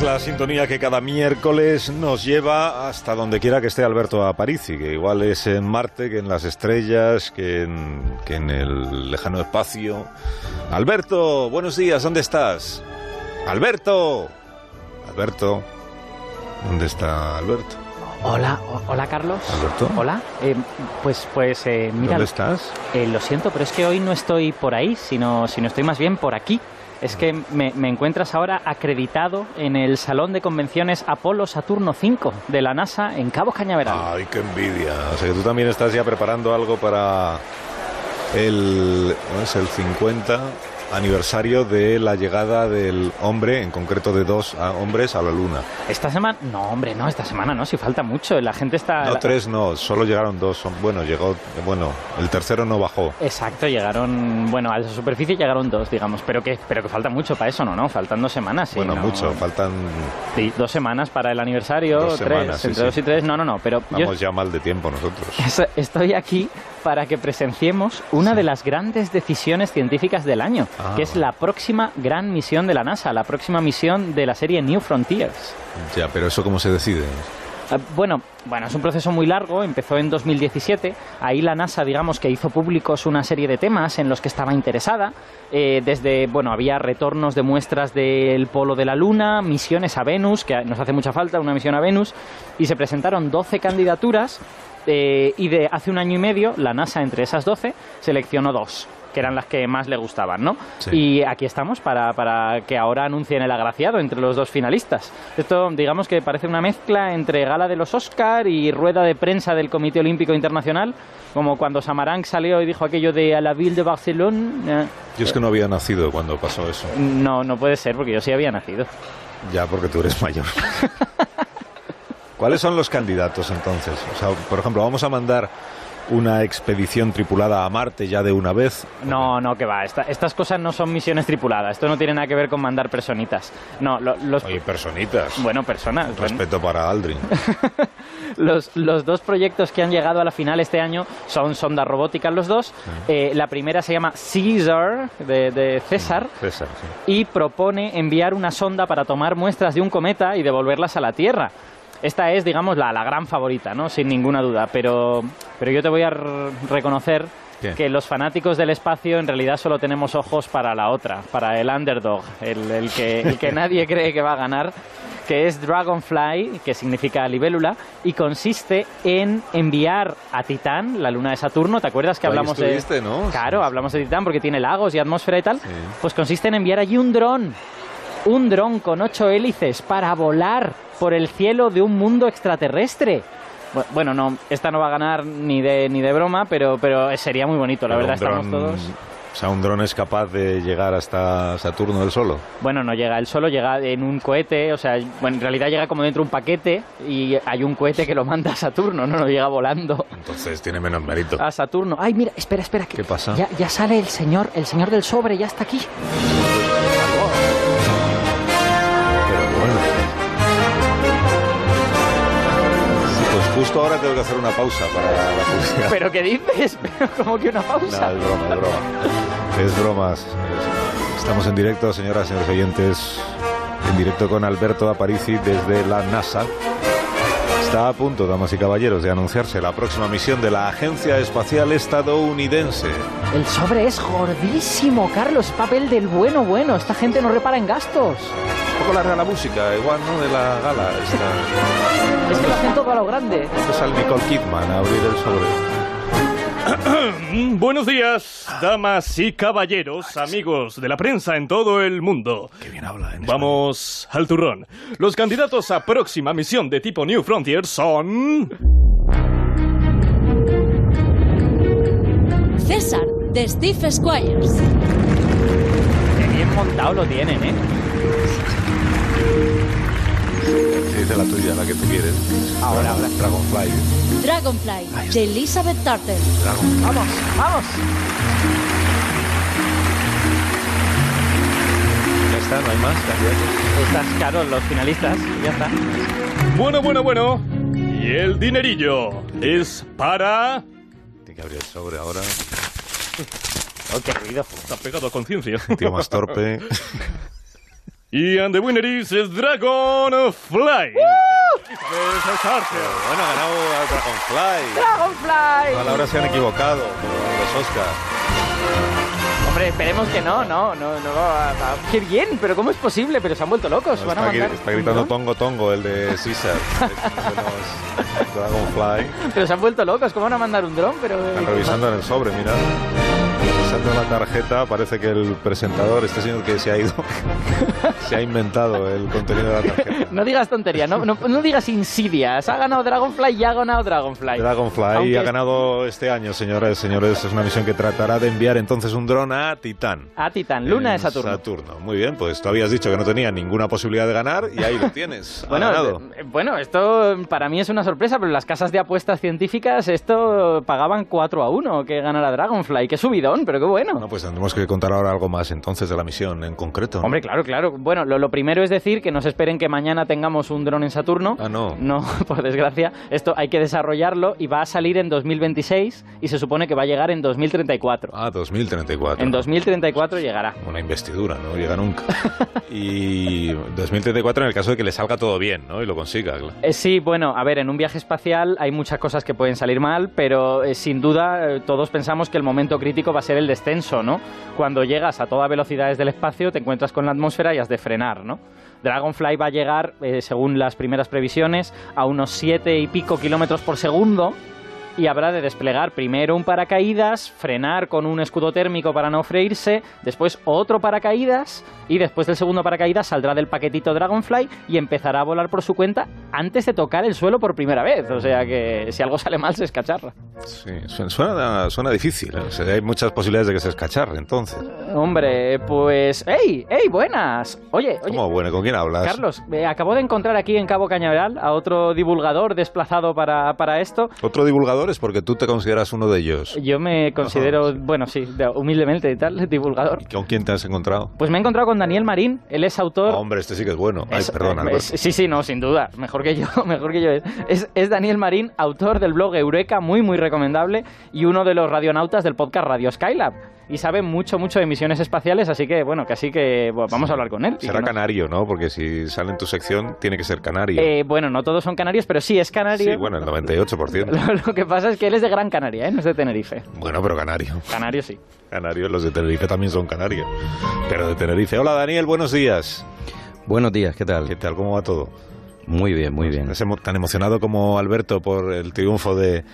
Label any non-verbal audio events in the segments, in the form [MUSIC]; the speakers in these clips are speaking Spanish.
es la sintonía que cada miércoles nos lleva hasta donde quiera que esté Alberto Aparici, que igual es en Marte, que en las estrellas, que en, que en el lejano espacio. Alberto, buenos días, ¿dónde estás? Alberto. Alberto. ¿Dónde está Alberto? Hola, hola Carlos. ¿Alberto? Hola. Eh, pues, pues, eh, mira. ¿Dónde estás? eh, lo siento, pero es que hoy no estoy por ahí, sino, sino estoy más bien por aquí. Es que me, me encuentras ahora acreditado en el Salón de Convenciones Apolo Saturno V de la NASA en Cabo Cañaveral. Ay, qué envidia. O sea que tú también estás ya preparando algo para el, ¿no es? el 50 aniversario de la llegada del hombre, en concreto de dos ah, hombres, a la Luna. Esta semana, no, hombre, no, esta semana no, si falta mucho. La gente está. No, tres no, solo llegaron dos. Bueno, llegó, bueno, el tercero no bajó. Exacto, llegaron, bueno, a la superficie llegaron dos, digamos, pero que, pero que falta mucho para eso, ¿no? no Faltan dos semanas, sí. bueno, no- mucho, faltan, Sí, dos semanas para el aniversario, Dos tres, semanas, sí, entre sí. dos y tres, no, no, no, pero yo vamos ya mal de tiempo nosotros. [LAUGHS] es- estoy aquí para que presenciemos una de las grandes decisiones científicas del año, Ah. que es la próxima gran misión de la NASA, la próxima misión de la serie New Frontiers. Ya, pero eso cómo se decide. Eh, Bueno, bueno, es un proceso muy largo, empezó en 2017, ahí la NASA, digamos, que hizo públicos una serie de temas en los que estaba interesada, eh, desde, bueno, había retornos de muestras del polo de la Luna, misiones a Venus, que nos hace mucha falta una misión a Venus, y se presentaron 12 candidaturas, eh, y de hace un año y medio, la NASA, entre esas 12, seleccionó dos que eran las que más le gustaban, ¿no? Sí. Y aquí estamos para, para que ahora anuncien el agraciado entre los dos finalistas. Esto, digamos que parece una mezcla entre gala de los Oscar y rueda de prensa del Comité Olímpico Internacional, como cuando Samaranch salió y dijo aquello de a la ville de Barcelona. Eh, Yo es que no había nacido cuando pasó eso. No, no puede ser, porque yo sí había nacido. Ya, porque tú eres mayor. [LAUGHS] ¿Cuáles son los candidatos entonces? O sea, por ejemplo, vamos a mandar una expedición tripulada a Marte ya de una vez. No, no, que va. esta- estas cosas no son misiones tripuladas. Esto no tiene nada que ver con mandar personitas. No, lo- los... Oye, personitas. Bueno, personas. bueno. Respeto para Aldrin. [LAUGHS] Los, los dos proyectos que han llegado a la final este año son sondas robóticas los dos. Eh, la primera se llama Caesar, de, de César, César, sí. y propone enviar una sonda para tomar muestras de un cometa y devolverlas a la Tierra. Esta es, digamos, la, la gran favorita, ¿no? Sin ninguna duda. Pero, pero yo te voy a reconocer ¿Qué? que los fanáticos del espacio en realidad solo tenemos ojos para la otra, para el underdog, el, el que, el que [LAUGHS] nadie cree que va a ganar, que es Dragonfly, que significa libélula, y consiste en enviar a Titán, la luna de Saturno, ¿te acuerdas que hablamos de... ¿no? Claro, hablamos de Titán porque tiene lagos y atmósfera y tal. Sí. Pues consiste en enviar allí un dron. Un dron con ocho hélices para volar por el cielo de un mundo extraterrestre. Bu- Bueno, no, esta no va a ganar ni de, ni de broma, pero, pero sería muy bonito, la Pero verdad, estamos todos... O sea, un dron es capaz de llegar hasta Saturno del solo. Bueno, no llega él solo, llega en un cohete, o sea, bueno, en realidad llega como dentro de un paquete y hay un cohete que lo manda a Saturno, no, no llega volando Entonces tiene menos mérito. a Saturno. Ay, mira, espera, espera. que ¿Qué pasa? Ya, ya sale el señor, el señor del sobre, ya está aquí. Justo ahora tengo que hacer una pausa para la publicidad. ¿Pero qué dices? [LAUGHS] ¿Pero como que una No, pausa? es broma, es broma. Es bromas. Estamos en directo, señoras y señores oyentes, en directo con Alberto Aparici desde la NASA. Está a punto, damas y caballeros, de anunciarse la próxima misión de la Agencia Espacial Estadounidense. El sobre es gordísimo, Carlos. Papel del bueno, bueno. Esta gente no repara en gastos. Un poco larga la música, igual, ¿no? De la gala. Esta. Es que lo hacen todo a lo grande. ¿Dónde sale Nicole Kidman a abrir el sobre? [CLEARS THROAT] Buenos días, damas y caballeros, amigos de la prensa en todo el mundo. Qué bien habla en Vamos al turrón. Los candidatos a próxima misión de tipo New Frontier son... César, de Steve Squires. Qué bien montado lo tienen, ¿eh? Dice la tuya, la que tú quieres. Ahora, ahora. Dragonfly. Dragonfly, de Elizabeth Turtle. Dragon. Vamos, vamos. Ya está, no hay más candidatos. Estás, claro, los finalistas. Ya está. Bueno, bueno, bueno. Y el dinerillo es para... Tiene que abrir el sobre ahora. Oh, qué ruido. Está pegado a conciencia. Tío más torpe. [LAUGHS] Y and the winner is Dragonfly. Bueno, ha ganado a Dragonfly. ¡Dragonfly! A la hora se han equivocado los Oscars. Hombre, esperemos que no, no, no, no. va- va- Qué bien, pero ¿cómo es posible? Pero se han vuelto locos. van a está, gri- mandar está gritando dron. Tongo Tongo, el de Caesar. Es [LAUGHS] Dragonfly. Pero se han vuelto locos. ¿Cómo van a mandar un dron? Pero Están revisando en el sobre, mira. Revisando la tarjeta, parece que el presentador, este señor que se ha ido, [LAUGHS] se ha inventado el contenido de la tarjeta. No digas tontería, no, no, no digas insidias. Ha ganado Dragonfly y ha ganado Dragonfly. Dragonfly Aunque- ha ganado este año, señores, señores. Es una misión que tratará de enviar entonces un dron a Titán. A Titán, luna de Saturno. Saturno. Muy bien, pues tú habías dicho que no tenía ninguna posibilidad de ganar y ahí lo [LAUGHS] tienes. Ha Bueno, ganado. eh, bueno, esto para mí es una sorpresa, pero las casas de apuestas científicas esto pagaban 4 a 1 que ganara Dragonfly. Qué subidón, pero qué bueno. No, pues tendremos que contar ahora algo más entonces de la misión en concreto. Hombre, claro, claro. Bueno, lo, lo primero es decir que no se esperen que mañana tengamos un dron en Saturno. Ah, no. No, [LAUGHS] por desgracia. Esto hay que desarrollarlo y va a salir en 2026 y se supone que va a llegar en 2034. Ah, 2034. En 2034 llegará. Una investidura, no llega nunca. [LAUGHS] y 2034 en el caso de que le salga todo bien, ¿no? Y lo consiga. claro. Eh, sí, bueno, a ver, en un viaje espacial hay muchas cosas que pueden salir mal, pero eh, sin duda eh, todos pensamos que el momento crítico va a ser el descenso, ¿no? Cuando llegas a toda velocidad desde el espacio, te encuentras con la atmósfera y has de frenar, ¿no? Dragonfly va a llegar, eh, según las primeras previsiones, a unos 7 y pico kilómetros por segundo y habrá de desplegar primero un paracaídas, frenar con un escudo térmico para no freírse, después otro paracaídas y después del segundo paracaídas saldrá del paquetito Dragonfly y empezará a volar por su cuenta antes de tocar el suelo por primera vez. O sea que si algo sale mal se escacharra. Sí, suena, suena, difícil. ¿eh? O sea, hay muchas posibilidades de que se escacharre, entonces. Hombre, pues... ¡Ey! ¡Ey! ¡Buenas! Oye, oye. ¿Cómo bueno? ¿Con quién hablas? Carlos, eh, acabo de encontrar aquí en Cabo Cañaveral a otro divulgador desplazado para, para esto. ¿Otro divulgador es porque tú te consideras uno de ellos? Yo me considero, bueno, sí, de- humildemente y tal, [LAUGHS] divulgador. ¿Con quién te has encontrado? Pues me he encontrado con Daniel Marín, él es autor... Hombre, este sí que es bueno. Ay, Es- perdón, eh, es- sí, sí, no, sin duda. Mejor que yo, [LAUGHS] mejor que yo. Es, es Daniel Marín, autor del blog Eureka, muy, muy recomendable, y uno de los radionautas del podcast Radio Skylab. Y sabe mucho, mucho de misiones espaciales, así que, bueno, que así que bueno, vamos a hablar con él. Será canario, ¿no? Porque si sale en tu sección, tiene que ser canario. Eh, bueno, no todos son canarios, pero sí es canario. sí, bueno, el 98%. [LAUGHS] Lo, lo que pasa es que él es de Gran Canaria, ¿eh? no es de Tenerife. Bueno, pero canario. Canario sí. Canario, los de Tenerife también son canarios. Pero de Tenerife. Hola, Daniel, buenos días. Buenos días, ¿qué tal? ¿Qué tal? ¿Cómo va todo? Muy bien, muy bien. ¿Estás emo- tan emocionado como Alberto por el triunfo de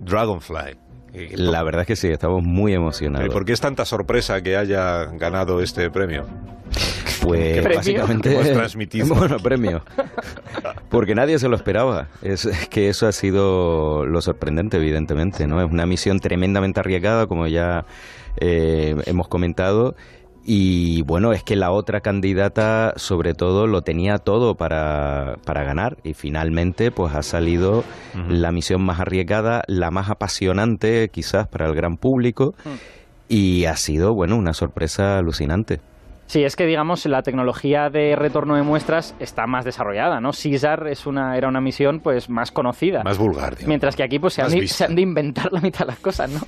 Dragonfly? ¿Y La verdad es que sí, estamos muy emocionados. ¿Por qué es tanta sorpresa que haya ganado este premio? Pues ¿Premio? básicamente. Hemos [LAUGHS] transmitido. Bueno, premio. [LAUGHS] Porque nadie se lo esperaba. Es es que eso ha sido lo sorprendente, evidentemente, ¿no? Es una misión tremendamente arriesgada, como ya eh, hemos comentado. Y bueno, es que la otra candidata, sobre todo, lo tenía todo para, para ganar. Y finalmente, pues ha salido la misión más arriesgada, la más apasionante, quizás, para el gran público. Y ha sido, bueno, una sorpresa alucinante. Sí, es que digamos la tecnología de retorno de muestras está más desarrollada, ¿no? CISAR es una, era una misión pues más conocida. Más vulgar, digamos. Mientras que aquí pues se han, Más de, vista. se han de inventar la mitad de las cosas, ¿no?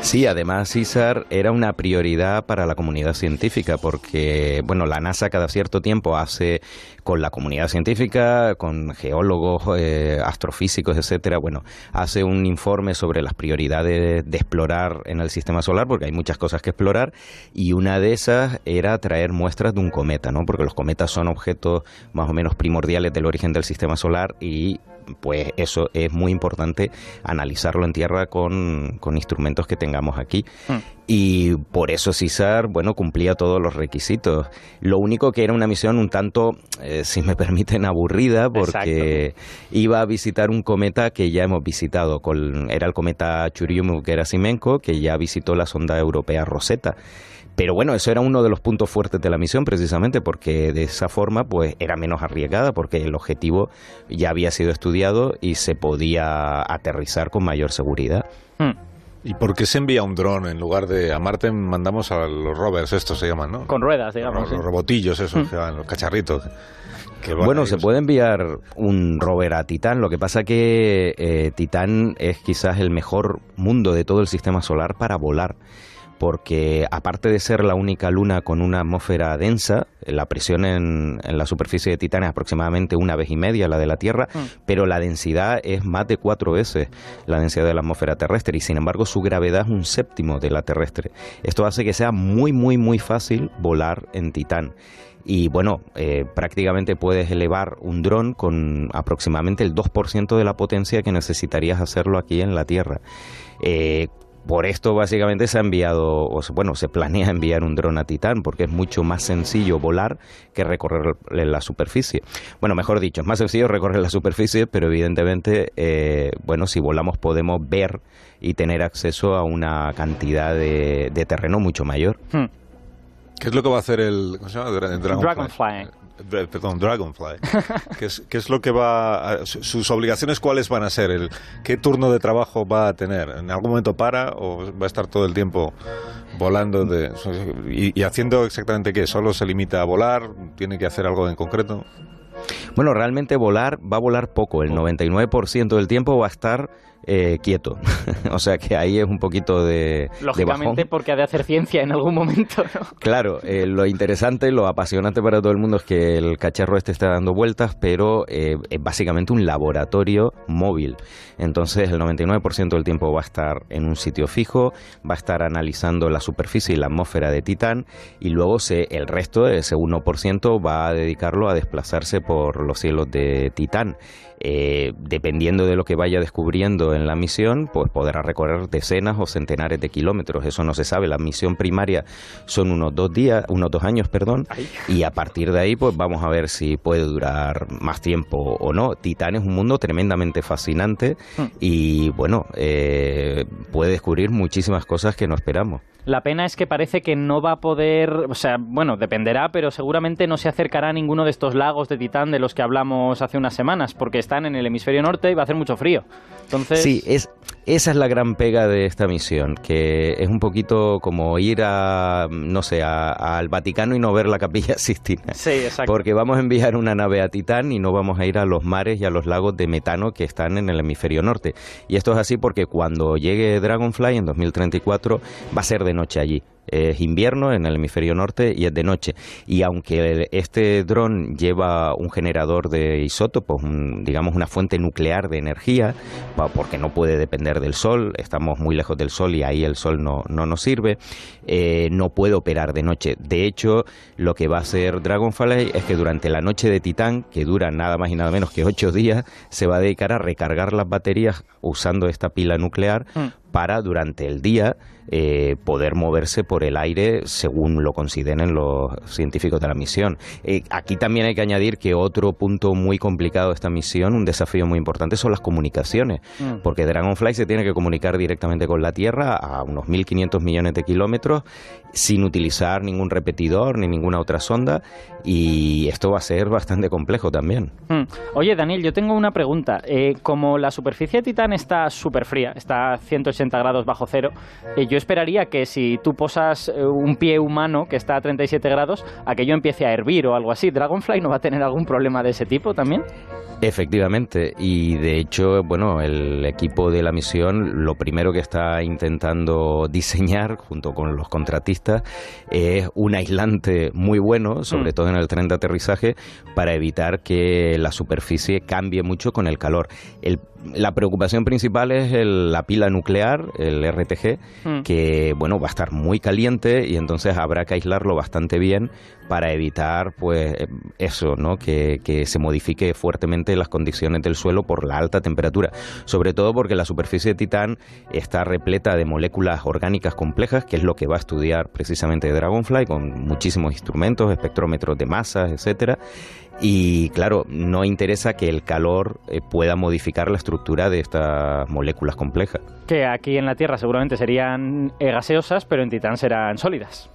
Sí, además CISAR era una prioridad para la comunidad científica porque, bueno, la NASA cada cierto tiempo hace con la comunidad científica, con geólogos, eh, astrofísicos, etcétera, bueno, hace un informe sobre las prioridades de explorar en el sistema solar porque hay muchas cosas que explorar y una de esas era traer muestras de un cometa, ¿no? Porque los cometas son objetos más o menos primordiales del origen del sistema solar y pues eso es muy importante analizarlo en tierra con, con instrumentos que tengamos aquí. Y por eso CISAR, bueno, cumplía todos los requisitos. Lo único que era una misión un tanto, eh, si me [LAUGHS] permiten, aburrida, porque iba a visitar un cometa que ya hemos visitado. Con, era el cometa Churyumov-Gerasimenko, que ya visitó la sonda europea Rosetta. Pero bueno, eso era uno de los puntos fuertes de la misión, precisamente porque de esa forma pues era menos arriesgada, porque el objetivo ya había sido estudiado y se podía aterrizar con mayor seguridad. Hmm. ¿Y por qué se envía un dron en lugar de a Marte mandamos a los rovers, estos se llaman, ¿no? Con ruedas, digamos. los, sí. los robotillos esos, que van, los cacharritos. que van Bueno, ahí, se puede enviar un rover a Titán. Lo que pasa que eh, Titán es quizás el mejor mundo de todo el sistema solar para volar. Porque aparte de ser la única luna con una atmósfera densa, la presión en, la superficie de Titán es aproximadamente una vez y media la de la Tierra, mm. pero la densidad es más de cuatro veces la densidad de la atmósfera terrestre y sin embargo su gravedad es un séptimo de la terrestre. Esto hace que sea muy, muy, muy fácil volar en Titán y bueno, eh, prácticamente puedes elevar un dron con aproximadamente el 2% de la potencia que necesitarías hacerlo aquí en la Tierra. Eh, por esto básicamente se ha enviado, o bueno, se planea enviar un dron a Titán porque es mucho más sencillo volar que recorrer la superficie. Bueno, mejor dicho, es más sencillo recorrer la superficie, pero evidentemente, eh, bueno, si volamos podemos ver y tener acceso a una cantidad de, terreno mucho mayor. Hmm. ¿Qué es lo que va a hacer el, ¿cómo se llama? Dragonfly. Perdón, Dragonfly. ¿Qué, es, ¿Qué, es, lo que va a, sus obligaciones cuáles van a ser? El, ¿Qué turno de trabajo va a tener? ¿En algún momento para o va a estar todo el tiempo volando de, y, y haciendo exactamente qué? ¿Solo se limita a volar? ¿Tiene que hacer algo en concreto? Bueno, realmente volar va a volar poco. El 99% del tiempo va a estar eh, quieto. [LAUGHS] o sea que ahí es un poquito de. Lógicamente, porque ha de hacer ciencia en algún momento, ¿no? [LAUGHS] Claro, eh, lo interesante, lo apasionante para todo el mundo es que el cacharro este está dando vueltas, pero eh, es básicamente un laboratorio móvil. Entonces, el 99% del tiempo va a estar en un sitio fijo, va a estar analizando la superficie y la atmósfera de Titán, y luego se, el resto, ese 1%, va a dedicarlo a desplazarse por los cielos de Titán. Eh, dependiendo de lo que vaya descubriendo en la misión, pues podrá recorrer decenas o centenares de kilómetros. Eso no se sabe. La misión primaria son unos dos días, unos dos años, perdón, y a partir de ahí, pues vamos a ver si puede durar más tiempo o no. Titán es un mundo tremendamente fascinante hmm. y bueno, eh, puede descubrir muchísimas cosas que no esperamos. La pena es que parece que no va a poder, o sea, bueno, dependerá, pero seguramente no se acercará a ninguno de estos lagos de Titán de los que hablamos hace unas semanas, porque están en el hemisferio norte y va a hacer mucho frío. Entonces... Sí, es, esa es la gran pega de esta misión, que es un poquito como ir a, no sé, al Vaticano y no ver la capilla [LAUGHS] Sistina. Sí, exacto. Porque vamos a enviar una nave a Titán y no vamos a ir a los mares y a los lagos de metano que están en el hemisferio norte. Y esto es así porque cuando llegue Dragonfly en 2034 va a ser de noche allí es invierno en el hemisferio norte y es de noche. Y aunque este dron lleva un generador de isótopos, digamos una fuente nuclear de energía, porque no puede depender del sol, estamos muy lejos del sol y ahí el sol no, no nos sirve, eh, no puede operar de noche. De hecho, lo que va a hacer Dragonfly es que durante la noche de Titán, que dura nada más y nada menos que ocho días, se va a dedicar a recargar las baterías usando esta pila nuclear mm. Para durante el día eh, poder moverse por el aire según lo consideren los científicos de la misión. Eh, aquí también hay que añadir que otro punto muy complicado de esta misión, un desafío muy importante, son las comunicaciones, mm. porque Dragonfly se tiene que comunicar directamente con la Tierra a unos 1.500 millones de kilómetros sin utilizar ningún repetidor ni ninguna otra sonda y esto va a ser bastante complejo también. Mm. Oye, Daniel, yo tengo una pregunta. Eh, como la superficie de Titán está súper fría, está a 180 grados bajo cero, yo yo esperaría que si tú posas eh, un pie humano que está a 37 grados, aquello empiece a hervir o algo así. ¿Dragonfly no va a tener algún problema de ese tipo también? Efectivamente, y de hecho, bueno, el equipo de la misión lo primero que está intentando [LAUGHS] diseñar junto con los contratistas es un aislante muy bueno, sobre mm. todo en el tren de aterrizaje, para evitar que la superficie cambie mucho con el calor. El la preocupación principal es la pila nuclear, el RTG, hmm. que bueno va a estar muy caliente y entonces habrá que aislarlo bastante bien para evitar pues eso, ¿no? Que, que, se modifique fuertemente las condiciones del suelo por la alta temperatura. Sobre todo porque la superficie de Titán está repleta de moléculas orgánicas complejas, que es lo que va a estudiar precisamente Dragonfly, con muchísimos instrumentos, espectrómetros de masas, etcétera. Y claro, no interesa que el calor eh, pueda modificar la estructura de estas moléculas complejas. Que aquí en la Tierra seguramente serían eh, gaseosas, pero en Titán serán sólidas.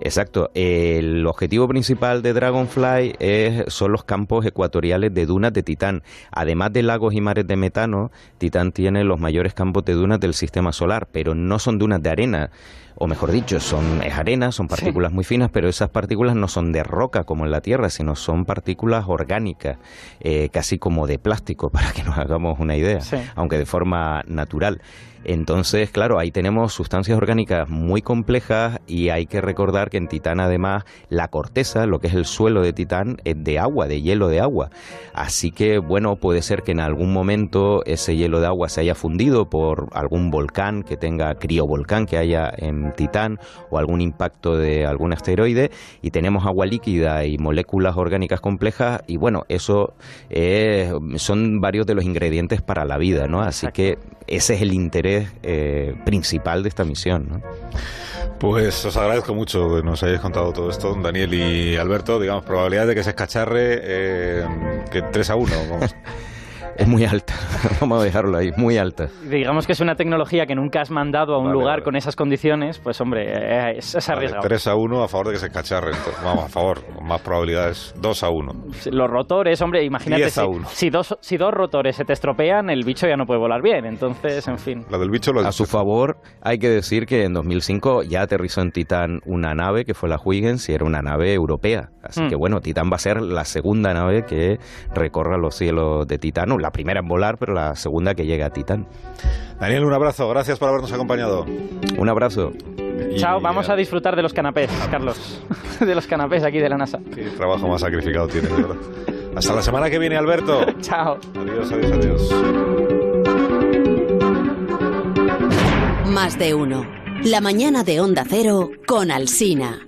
Exacto. El objetivo principal de Dragonfly es, son los campos ecuatoriales de dunas de Titán. Además de lagos y mares de metano, Titán tiene los mayores campos de dunas del sistema solar, pero no son dunas de arena o mejor dicho, son, es arena, son partículas muy finas, pero esas partículas no son de roca como en la Tierra, sino son partículas orgánicas, eh, casi como de plástico, [LAUGHS] para que nos hagamos una idea, aunque de forma natural. Entonces, claro, ahí tenemos sustancias orgánicas muy complejas y hay que recordar que en Titán además la corteza, lo que es el suelo de Titán, es de agua, de hielo de agua. Así que, bueno, puede ser que en algún momento ese hielo de agua se haya fundido por algún volcán que tenga criovolcán que haya en Titán o algún impacto de algún asteroide y tenemos agua líquida y moléculas orgánicas complejas y bueno, eso son varios de los ingredientes para la vida, ¿no? Así que ese es el interés eh, principal de esta misión, ¿no? Pues os agradezco mucho que nos hayáis contado todo esto, Daniel y Alberto. Digamos, probabilidad de que se escacharre eh, que 3 a 1. [LAUGHS] Es muy alta, [LAUGHS] vamos a dejarlo ahí, muy alta. Digamos que es una tecnología que nunca has mandado a un lugar con esas condiciones, pues hombre, eh, es, es arriesgado. 3 a 1 a favor de que se cacharre, vamos, a favor, más probabilidades, 2 a 1. Los rotores, hombre, imagínate si, si, dos, si dos rotores se te estropean, el bicho ya no puede volar bien, entonces, en fin. La del bicho lo A su favor, hay que decir que en 2005 ya aterrizó en Titán una nave que fue la Huygens y era una nave europea. Así mm. que bueno, Titán va a ser la segunda nave que recorra los cielos de Titán, la primera en volar, pero la segunda que llega a Titán. Daniel, un abrazo, gracias por habernos acompañado. Un abrazo. Chao, vamos a disfrutar de los canapés, Carlos. [LAUGHS] de los canapés aquí de la NASA. Qué trabajo más sacrificado tiene, verdad. Hasta la semana que viene, Alberto. [LAUGHS] Chao. Adiós, adiós, adiós. Más de uno. La mañana de Onda Cero con Alsina.